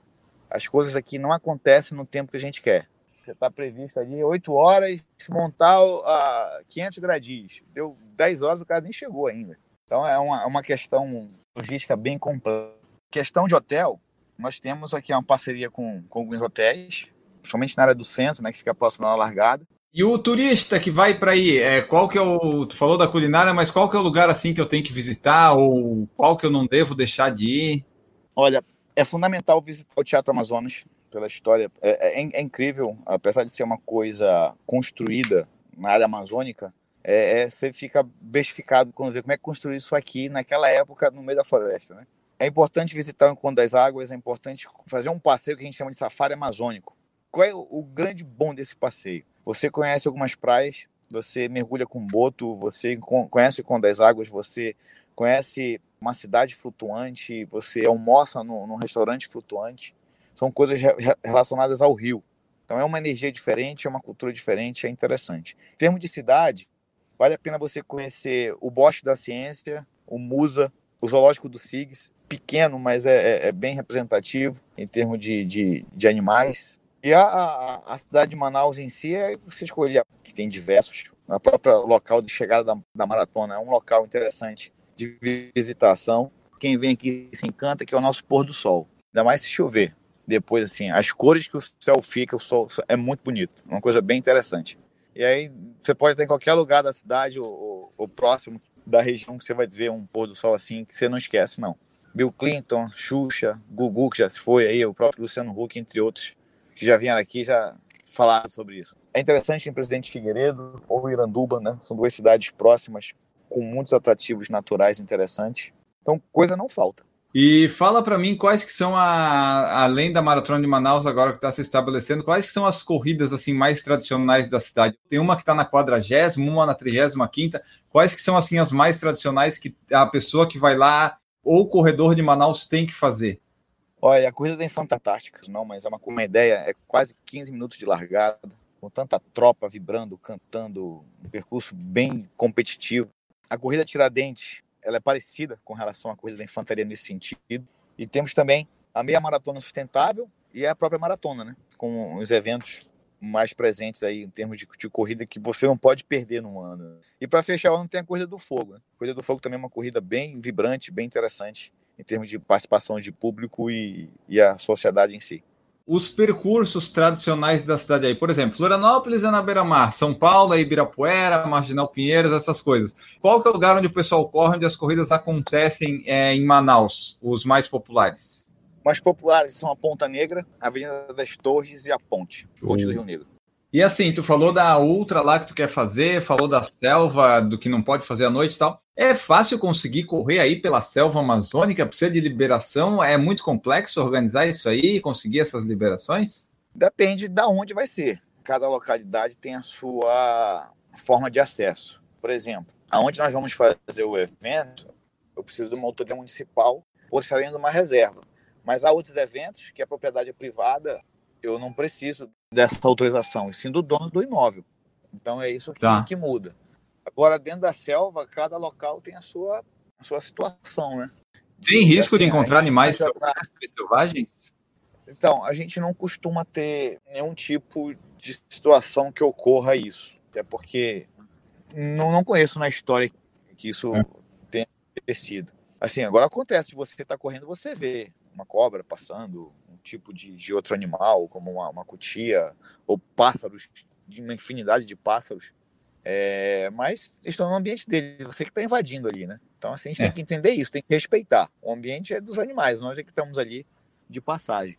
As coisas aqui não acontecem no tempo que a gente quer. Você está previsto ali 8 horas, se montar a 500 gradis. Deu 10 horas, o cara nem chegou ainda. Então é uma, é uma questão logística bem complexa. Questão de hotel, nós temos aqui uma parceria com, com alguns hotéis, somente na área do centro, né, que fica próximo da largada. E o turista que vai para aí, é, qual que é o. Tu falou da culinária, mas qual que é o lugar assim que eu tenho que visitar? Ou qual que eu não devo deixar de ir? Olha, é fundamental visitar o Teatro Amazonas pela história. É, é, é incrível, apesar de ser uma coisa construída na área amazônica, é, é, você fica bestificado quando vê como é que construiu isso aqui naquela época no meio da floresta, né? É importante visitar o Encontro das Águas, é importante fazer um passeio que a gente chama de safari amazônico. Qual é o, o grande bom desse passeio? Você conhece algumas praias, você mergulha com boto, você conhece o Conde das Águas, você conhece uma cidade flutuante, você almoça num, num restaurante flutuante. são coisas relacionadas ao rio. Então é uma energia diferente, é uma cultura diferente, é interessante. Em termos de cidade, vale a pena você conhecer o Bosque da Ciência, o Musa, o Zoológico do SIGS, pequeno, mas é, é, é bem representativo em termos de, de, de animais. E a, a, a, cidade de Manaus em si, é você escolher, que tem diversos, a própria local de chegada da, da maratona, é um local interessante de visitação. Quem vem aqui se encanta, que é o nosso pôr do sol. Ainda mais se chover depois, assim, as cores que o céu fica, o sol é muito bonito, uma coisa bem interessante. E aí você pode estar em qualquer lugar da cidade ou, ou próximo da região que você vai ver um pôr do sol assim que você não esquece, não. Bill Clinton, Xuxa, Gugu, que já se foi aí, o próprio Luciano Huck, entre outros, que já vieram aqui já falaram sobre isso. É interessante em Presidente Figueiredo ou Iranduba, né? São duas cidades próximas com muitos atrativos naturais interessantes. Então, coisa não falta. E fala para mim quais que são, a, além da Maratona de Manaus, agora que está se estabelecendo, quais que são as corridas assim mais tradicionais da cidade? Tem uma que está na quadragésima, uma na trigésima quinta. Quais que são assim as mais tradicionais que a pessoa que vai lá ou corredor de Manaus tem que fazer? Olha, a corrida tem fantástica, não, mas é uma, uma ideia, é quase 15 minutos de largada, com tanta tropa vibrando, cantando, um percurso bem competitivo. A corrida Tiradentes ela é parecida com relação à corrida da infantaria nesse sentido. E temos também a meia maratona sustentável e a própria maratona, né? Com os eventos mais presentes aí em termos de, de corrida que você não pode perder no ano. E para fechar o ano tem a corrida do fogo. Né? A corrida do fogo também é uma corrida bem vibrante, bem interessante em termos de participação de público e, e a sociedade em si os percursos tradicionais da cidade aí. Por exemplo, Florianópolis é na beira-mar, São Paulo é Ibirapuera, Marginal Pinheiros, essas coisas. Qual que é o lugar onde o pessoal corre, onde as corridas acontecem é, em Manaus, os mais populares? Mais populares são a Ponta Negra, a Avenida das Torres e a Ponte, Ponte do Rio Negro. E assim, tu falou da ultra lá que tu quer fazer, falou da selva, do que não pode fazer à noite e tal. É fácil conseguir correr aí pela selva amazônica? Precisa de liberação? É muito complexo organizar isso aí, conseguir essas liberações? Depende de onde vai ser. Cada localidade tem a sua forma de acesso. Por exemplo, aonde nós vamos fazer o evento, eu preciso de uma autoridade municipal por saindo de uma reserva. Mas há outros eventos que a propriedade é privada, eu não preciso dessa autorização, e sim do dono do imóvel. Então é isso que, tá. que muda. Agora, dentro da selva, cada local tem a sua, a sua situação, né? Tem risco assim, de encontrar animais selvagens? Então, a gente não costuma ter nenhum tipo de situação que ocorra isso. Até porque não, não conheço na história que isso é. tenha acontecido. Assim, agora acontece, você está correndo, você vê uma cobra passando, tipo de, de outro animal, como uma, uma cutia, ou pássaros, de uma infinidade de pássaros. É, mas estão no ambiente dele, você que está invadindo ali, né? Então assim, a gente é. tem que entender isso, tem que respeitar. O ambiente é dos animais, nós é que estamos ali de passagem.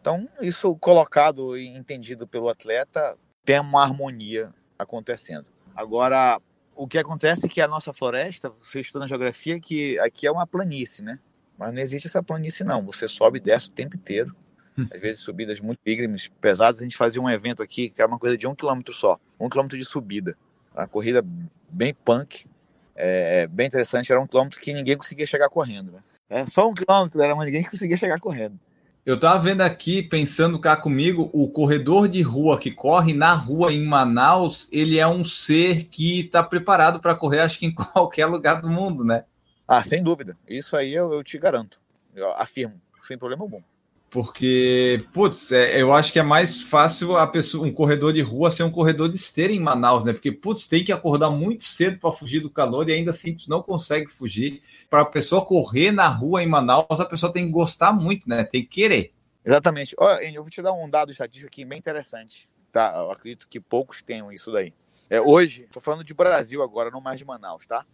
Então, isso colocado e entendido pelo atleta, tem uma harmonia acontecendo. Agora, o que acontece é que a nossa floresta, você estuda na geografia, que aqui é uma planície, né? Mas não existe essa planície, não. Você sobe e desce o tempo inteiro. Hum. Às vezes subidas muito íngremes, pesadas. A gente fazia um evento aqui que era uma coisa de um quilômetro só. Um quilômetro de subida. Uma corrida bem punk. É, bem interessante. Era um quilômetro que ninguém conseguia chegar correndo. Né? É só um quilômetro, era, mas ninguém conseguia chegar correndo. Eu estava vendo aqui, pensando cá comigo, o corredor de rua que corre na rua em Manaus, ele é um ser que está preparado para correr, acho que em qualquer lugar do mundo, né? Ah, sem dúvida. Isso aí eu, eu te garanto. Eu afirmo, sem problema algum. Porque, putz, é, eu acho que é mais fácil a pessoa, um corredor de rua ser um corredor de esteira em Manaus, né? Porque, putz, tem que acordar muito cedo para fugir do calor e ainda assim não consegue fugir. Para a pessoa correr na rua em Manaus, a pessoa tem que gostar muito, né? Tem que querer. Exatamente. Olha, eu vou te dar um dado estatístico aqui bem interessante. Tá? Eu acredito que poucos tenham isso daí. É, hoje, estou falando de Brasil agora, não mais de Manaus, tá?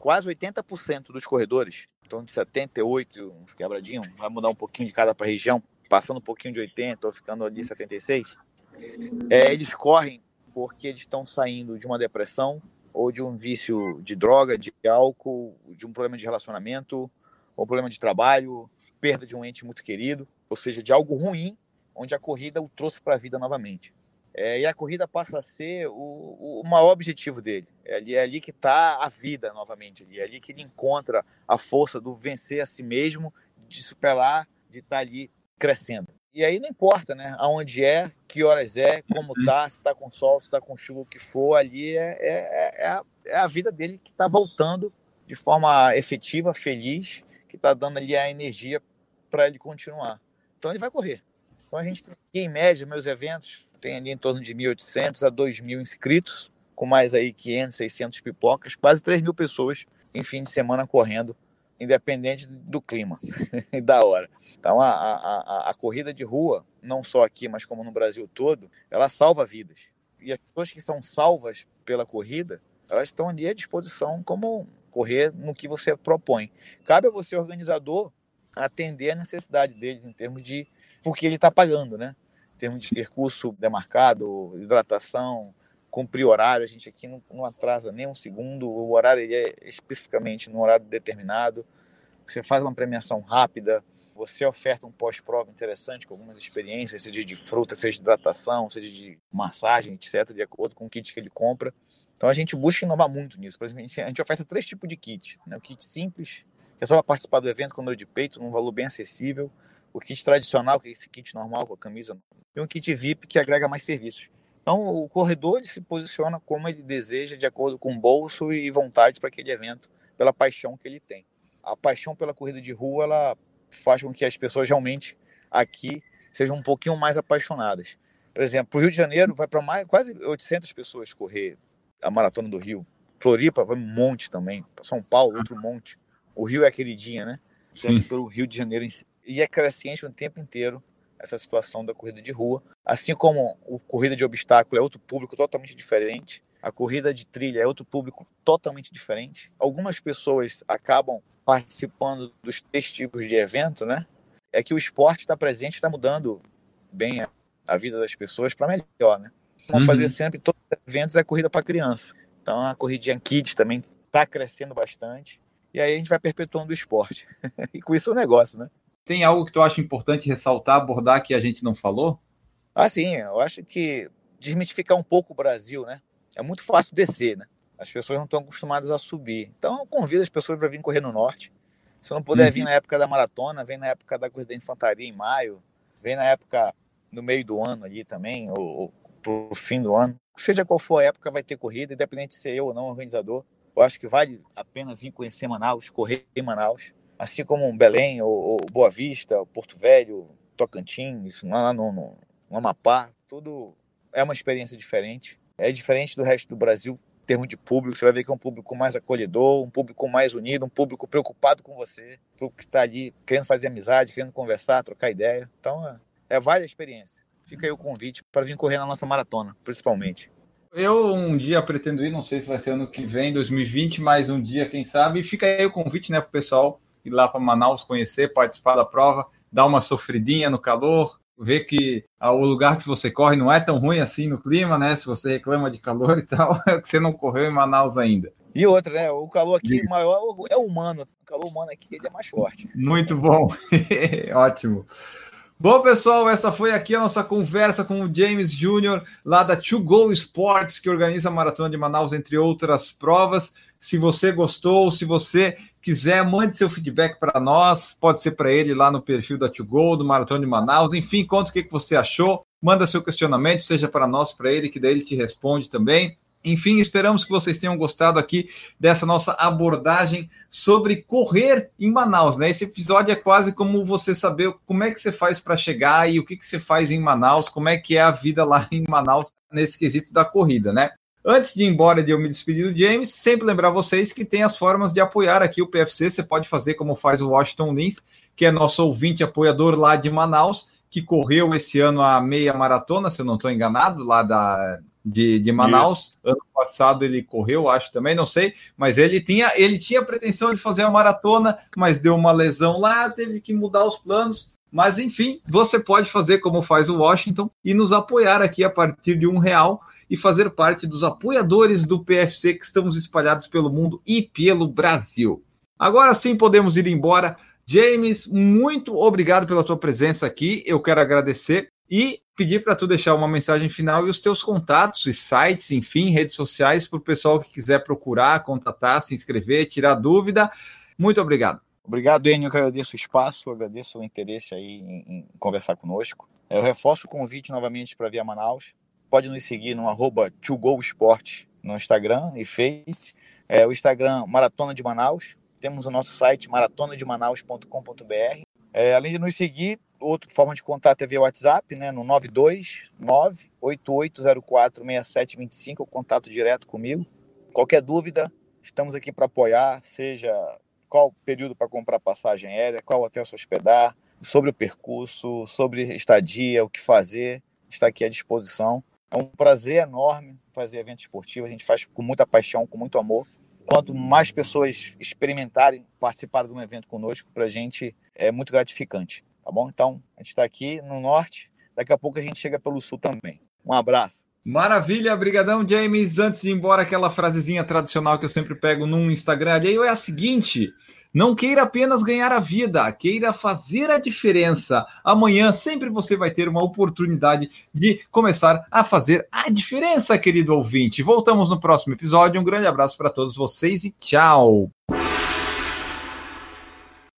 quase 80% dos corredores, então de 78, uns quebradinhos, vai mudar um pouquinho de cada para região, passando um pouquinho de 80 ou ficando ali 76, é, eles correm porque eles estão saindo de uma depressão ou de um vício de droga, de álcool, de um problema de relacionamento, ou um problema de trabalho, perda de um ente muito querido, ou seja, de algo ruim, onde a corrida o trouxe para a vida novamente. É, e a corrida passa a ser o, o maior objetivo dele. É ali, é ali que está a vida novamente. Ali, é ali que ele encontra a força do vencer a si mesmo, de superar, de estar tá ali crescendo. E aí não importa, né? Aonde é, que horas é, como uhum. tá, se tá com sol, se tá com chuva, o que for, ali é, é, é, a, é a vida dele que tá voltando de forma efetiva, feliz, que tá dando ali a energia para ele continuar. Então ele vai correr. Então a gente tem, em média, meus eventos tem ali em torno de 1.800 a 2.000 inscritos, com mais aí 500, 600 pipocas, quase 3 mil pessoas em fim de semana correndo independente do clima e da hora. Então, a, a, a, corrida de rua, não só aqui, mas como no Brasil todo, ela salva vidas. E as pessoas que são salvas pela corrida, elas estão ali à disposição como correr no que você propõe. Cabe a você, organizador, atender a necessidade deles em termos de porque ele está pagando, né? Termos de percurso demarcado, hidratação, cumprir horário. A gente aqui não, não atrasa nem um segundo. O horário é especificamente no horário determinado. Você faz uma premiação rápida. Você oferta um pós-prova interessante com algumas experiências, seja de fruta, seja de hidratação, seja de massagem, etc., de acordo com o kit que ele compra. Então a gente busca inovar muito nisso. Por exemplo, a gente oferece três tipos de kit. Né? O kit simples, que é só para participar do evento com dor de peito, num valor bem acessível. O kit tradicional, que é esse kit normal com a camisa. E um kit VIP que agrega mais serviços. Então, o corredor se posiciona como ele deseja, de acordo com o bolso e vontade para aquele evento, pela paixão que ele tem. A paixão pela corrida de rua, ela faz com que as pessoas realmente aqui sejam um pouquinho mais apaixonadas. Por exemplo, o Rio de Janeiro, vai para mais quase 800 pessoas correr a Maratona do Rio. Floripa vai um monte também. São Paulo, outro monte. O Rio é queridinha, né? Sim. Pelo Rio de Janeiro em si. E é crescente o tempo inteiro essa situação da corrida de rua. Assim como a corrida de obstáculo é outro público totalmente diferente, a corrida de trilha é outro público totalmente diferente. Algumas pessoas acabam participando dos três tipos de evento, né? É que o esporte está presente, está mudando bem a, vida das pessoas para melhor, né? Vamos uhum. fazer sempre todos os eventos é corrida para criança. Então a corridinha Kids também está crescendo bastante. E aí a gente vai perpetuando o esporte. e com isso é um negócio, né? Tem algo que tu acha importante ressaltar, abordar que a gente não falou? Ah, sim, eu acho que desmitificar um pouco o Brasil, né? É muito fácil descer, né? As pessoas não estão acostumadas a subir. Então, eu convido as pessoas para vir correr no norte. Se não puder uhum. vir na época da maratona, vem na época da corrida da infantaria em maio, vem na época no meio do ano ali também, ou, ou pro fim do ano. Seja qual for a época, vai ter corrida, independente de ser eu ou não organizador. Eu acho que vale a pena vir conhecer Manaus, correr em Manaus assim como Belém, ou, ou Boa Vista, Porto Velho, Tocantins, lá no, no, no Amapá, tudo é uma experiência diferente. É diferente do resto do Brasil em termos de público. Você vai ver que é um público mais acolhedor, um público mais unido, um público preocupado com você, um público que está ali querendo fazer amizade, querendo conversar, trocar ideia. Então, é, é vale a experiência. Fica aí o convite para vir correr na nossa maratona, principalmente. Eu um dia pretendo ir, não sei se vai ser ano que vem, 2020, mas um dia, quem sabe. Fica aí o convite, né, para o pessoal ir lá para Manaus conhecer, participar da prova, dar uma sofridinha no calor, ver que o lugar que você corre não é tão ruim assim no clima, né? Se você reclama de calor e tal, é que você não correu em Manaus ainda. E outra, né? O calor aqui maior é humano. O calor humano aqui ele é mais forte. Muito bom. Ótimo. Bom, pessoal, essa foi aqui a nossa conversa com o James Júnior, lá da To Go Sports, que organiza a Maratona de Manaus, entre outras provas. Se você gostou, se você quiser, mande seu feedback para nós. Pode ser para ele lá no perfil da To Go, do Maratona de Manaus. Enfim, conta o que, que você achou. Manda seu questionamento, seja para nós, para ele, que daí ele te responde também. Enfim, esperamos que vocês tenham gostado aqui dessa nossa abordagem sobre correr em Manaus, né? Esse episódio é quase como você saber como é que você faz para chegar e o que, que você faz em Manaus, como é que é a vida lá em Manaus nesse quesito da corrida, né? Antes de ir embora de eu me despedir do James, sempre lembrar vocês que tem as formas de apoiar aqui o PFC. Você pode fazer como faz o Washington Lins, que é nosso ouvinte apoiador lá de Manaus, que correu esse ano a meia maratona, se eu não estou enganado, lá da, de, de Manaus. Isso. Ano passado ele correu, acho também, não sei, mas ele tinha, ele tinha pretensão de fazer a maratona, mas deu uma lesão lá, teve que mudar os planos. Mas enfim, você pode fazer como faz o Washington e nos apoiar aqui a partir de um real e fazer parte dos apoiadores do PFC que estamos espalhados pelo mundo e pelo Brasil. Agora sim podemos ir embora. James, muito obrigado pela tua presença aqui. Eu quero agradecer e pedir para tu deixar uma mensagem final e os teus contatos sites, enfim, redes sociais para o pessoal que quiser procurar, contatar, se inscrever, tirar dúvida. Muito obrigado. Obrigado, Enio. Eu agradeço o espaço, agradeço o interesse aí em, em conversar conosco. Eu reforço o convite novamente para vir a Manaus. Pode nos seguir no arroba Sport no Instagram e Face. É, o Instagram Maratona de Manaus. Temos o nosso site maratonademanaus.com.br. É, além de nos seguir, outra forma de contato é via WhatsApp, né, no 929-8804-6725, contato direto comigo. Qualquer dúvida, estamos aqui para apoiar, seja qual período para comprar passagem aérea, qual hotel se hospedar, sobre o percurso, sobre estadia, o que fazer, está aqui à disposição. É um prazer enorme fazer evento esportivo, a gente faz com muita paixão, com muito amor. Quanto mais pessoas experimentarem participar de um evento conosco, para a gente é muito gratificante, tá bom? Então, a gente está aqui no norte, daqui a pouco a gente chega pelo sul também. Um abraço. Maravilha, brigadão, James. Antes de ir embora, aquela frasezinha tradicional que eu sempre pego num Instagram alheio é a seguinte: não queira apenas ganhar a vida, queira fazer a diferença. Amanhã sempre você vai ter uma oportunidade de começar a fazer a diferença, querido ouvinte. Voltamos no próximo episódio. Um grande abraço para todos vocês e tchau.